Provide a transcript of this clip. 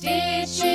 stitches.